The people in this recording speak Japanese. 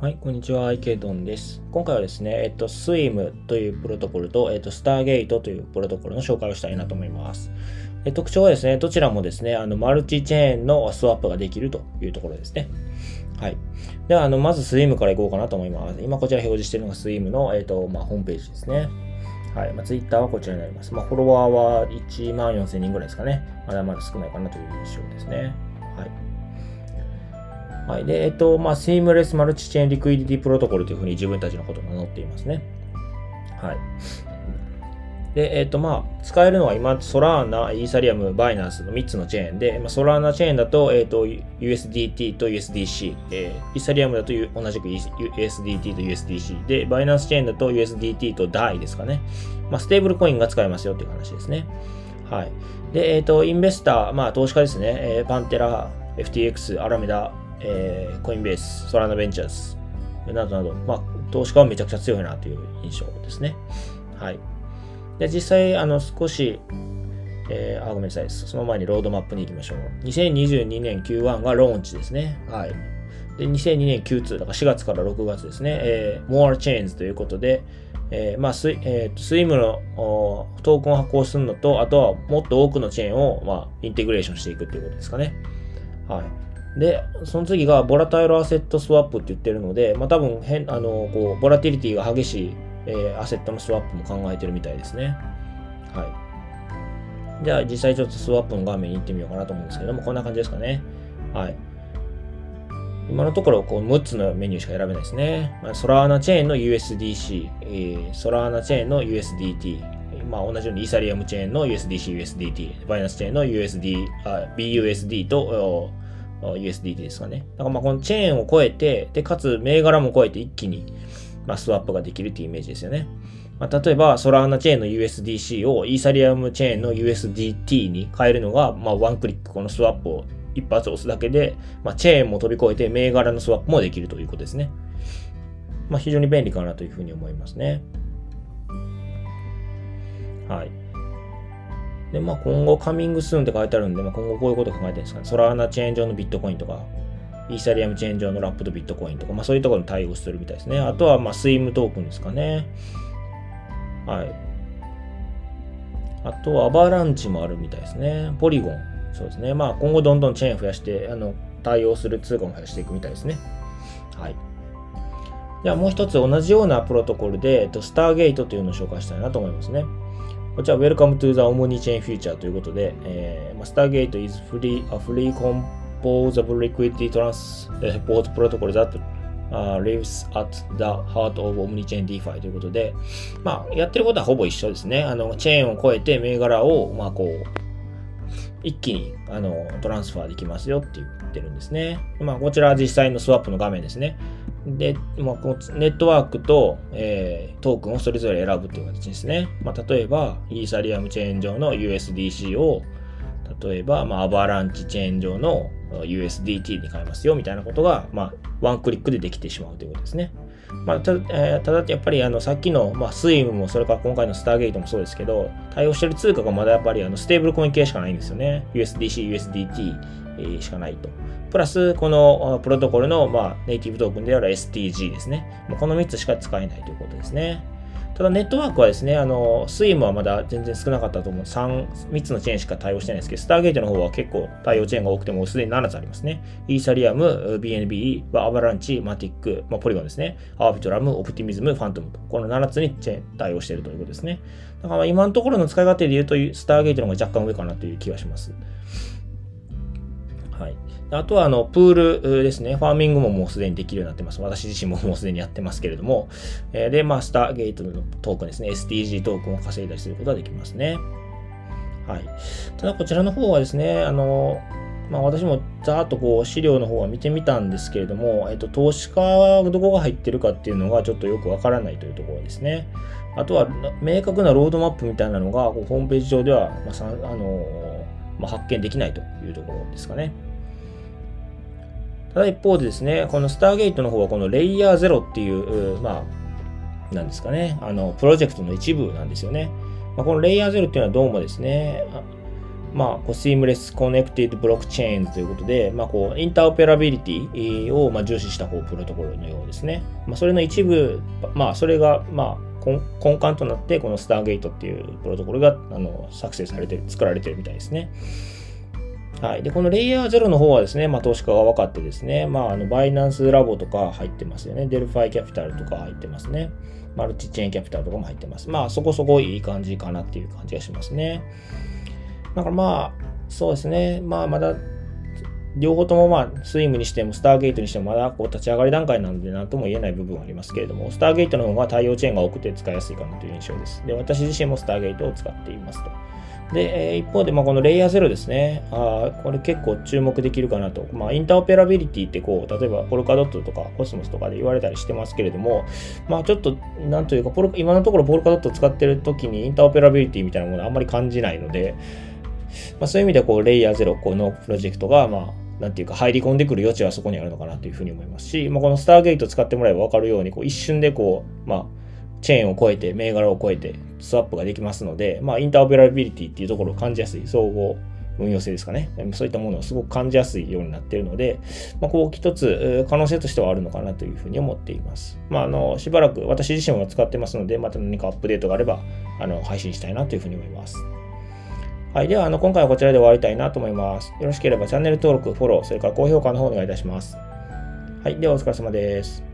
はい、こんにちは、IK ドンです。今回はですね、えっと、SWIM というプロトコルと、えっと、Stargate というプロトコルの紹介をしたいなと思います。え特徴はですね、どちらもですね、あの、マルチチェーンのスワップができるというところですね。はい。では、あの、まず SWIM からいこうかなと思います。今こちら表示しているのが SWIM の、えっと、まあ、ホームページですね。はい。まあ、Twitter はこちらになります。まあ、フォロワーは1万4000人ぐらいですかね。まだまだ少ないかなという印象ですね。はい。はい。で、えっと、まあ、シームレスマルチチェーンリクイディティプロトコルというふうに自分たちのことを名乗っていますね。はい。で、えっ、と、まあ、使えるのは今、ソラーナ、イーサリアム、バイナンスの3つのチェーンで、まあ、ソラーナチェーンだと、えっ、と、USDT と USDC、えー、イーサリアムだと同じく USDT と USDC で、バイナンスチェーンだと USDT と DAI ですかね。まあ、ステーブルコインが使えますよっていう話ですね。はい。で、えっ、と、インベスター、まあ、投資家ですね。えー、パンテラ、FTX、アラメダ、えー、コインベース、ソラナベンチャーズ、などなど、まあ、投資家はめちゃくちゃ強いなという印象ですね。はい。で、実際、あの、少し、えー、あ、ごめんなさい。その前にロードマップに行きましょう。2022年 Q1 がローンチですね。はい。で、2002年 Q2、だから4月から6月ですね。えー、More Chains ということで、えー、まあ、スイ,、えー、スイムのトークンを発行するのと、あとはもっと多くのチェーンを、まあ、インテグレーションしていくということですかね。はい。で、その次が volatile asset swap って言ってるので、まあ多分変、あの、こう、ボラティリティが激しい、えー、アセットのスワップも考えてるみたいですね。はい。じゃあ実際ちょっとスワップの画面に行ってみようかなと思うんですけども、こんな感じですかね。はい。今のところこう6つのメニューしか選べないですね。まあ、ソラーナチェーンの USDC、えー、ソラーナチェーンの USDT、まあ、同じようにイーサリアムチェーンの USDC、USDT、バイナンスチェーンの USD、あ BUSD と USDT ですかね。だからまあこのチェーンを超えて、で、かつ銘柄も超えて一気に、まあ、スワップができるっていうイメージですよね。まあ、例えば、ソラーナチェーンの USDC をイーサリアムチェーンの USDT に変えるのが、まあ、ワンクリックこのスワップを一発押すだけで、まあ、チェーンも飛び越えて銘柄のスワップもできるということですね。まあ、非常に便利かなというふうに思いますね。はい。で、まあ、今後、カミングスーンって書いてあるんで、まあ、今後こういうこと考えてるんですかね。ソラーナチェーン上のビットコインとか、イーサリアムチェーン上のラップとビットコインとか、まあ、そういうところに対応するみたいですね。あとは、まあ、スイムトークンですかね。はい。あとは、アバランチもあるみたいですね。ポリゴン。そうですね。まあ、今後どんどんチェーン増やして、あの、対応する通貨も増やしていくみたいですね。はい。ではもう一つ同じようなプロトコルで、えっと、スターゲートというのを紹介したいなと思いますね。こちら、Welcome to the Omni-Chain Future ということで、えー、Stargate is free, a free composable liquidity transport protocol that uh, lives at the heart of Omni-Chain DeFi ということで、まあ、やってることはほぼ一緒ですね。あの、チェーンを超えて銘柄を、まあ、こう、一気にあのトランスファーできますよって言ってるんですね。まあ、こちらは実際のスワップの画面ですね。で、まあ、このネットワークと、えー、トークンをそれぞれ選ぶという形ですね。まあ、例えば、イーサリアムチェーン上の USDC を、例えば、まあ、 Avalanche チェーン上の USDT に変えますよみたいなことが、まあ、ワンクリックでできてしまうということですね。まあ、たえー、ただやっぱりあのさっきの、まあ、 Swim もそれから今回の Stargate もそうですけど対応している通貨がまだやっぱりあのステーブルコイン系しかないんですよね USDC、USDT、しかないとプラスこのプロトコルの、ま、ネイティブトークンである STG ですねこの3つしか使えないということですねただネットワークはですね、あの、 Swim はまだ全然少なかったと思う。3、3つのチェーンしか対応してないんですけど、 Stargate の方は結構対応チェーンが多くてもすでに7つありますね。イーサリアム、BNB、 Avalanche、Matic、まあ、 Polygon ですね。 Arbitrum、Optimism、Fantom と。この7つにチェーン対応しているということですね。だから今のところの使い勝手で言うと、スターゲートの方が若干上かなという気がします。はい。あとは、あの、プールですね。ファーミングももうすでにできるようになってます。私自身ももうすでにやってますけれども。えー、で、まあ、スターゲートのトークンですね。STG トークンを稼いだりすることができますね。はい。ただ、こちらの方はですね、あの、まあ、私もざーっとこう資料の方は見てみたんですけれども、えっと、投資家はどこが入ってるかっていうのがちょっとよくわからないというところですね。あとは、明確なロードマップみたいなのが、ホームページ上では、まあ、あのまあ、発見できないというところですかね。ただ一方でですね、この Stargate の方はこのレイヤー0っていう、まあ、なんですかね、あの、プロジェクトの一部なんですよね。まあ、このレイヤー0っていうのはどうもですね、まあ、こう、Seamless Connected Blockchains ということで、まあ、こう、インターオペラビリティを、まあ、重視したこうプロトコルのようですね。まあ、それの一部、まあ、それが、まあ、根幹となって、この Stargate っていうプロトコルが、あの、作成されて、作られてるみたいですね。はい。で、このレイヤー0の方はですね、まあ、投資家が分かってですね、まあ、あの、バイナンスラボとか入ってますよね。デルファイキャピタルとか入ってますね。マルチチェーンキャピタルとかも入ってます。まあ、そこそこいい感じかなっていう感じがしますね。だからまあ、そうですね。まあ、まだ、両方ともまあ、スイムにしても、スターゲートにしても、まだこう立ち上がり段階なので、なんとも言えない部分はありますけれども、スターゲートの方が対応チェーンが多くて使いやすいかなという印象です。で、私自身もスターゲートを使っていますと。で、え一方で、まあ、このレイヤー0ですね。あこれ結構注目できるかなと。まあ、インターオペラビリティってこう、例えば Polkadot とかコスモスとかで言われたりしてますけれども、まあ、ちょっと、なんというかポル、今のところ Polkadot 使ってる時にインターオペラビリティみたいなものあんまり感じないので、まあ、そういう意味ではこう、レイヤー0このプロジェクトが、まあ、なんていうか入り込んでくる余地はそこにあるのかなというふうに思いますし、まあ、この Stargate 使ってもらえば分かるように、こう一瞬でこう、まあ、チェーンを超えて、銘柄を超えて、スワップができますので、まあ、インターオペラビリティっていうところを感じやすい、総合運用性ですかね。そういったものをすごく感じやすいようになっているので、まあ、こう一つ可能性としてはあるのかなというふうに思っています。まあ、あの、しばらく私自身は使ってますので、また何かアップデートがあれば、あの、配信したいなというふうに思います。はい。では、あの、今回はこちらで終わりたいなと思います。よろしければチャンネル登録、フォロー、それから高評価の方お願いいたします。はい。では、お疲れ様です。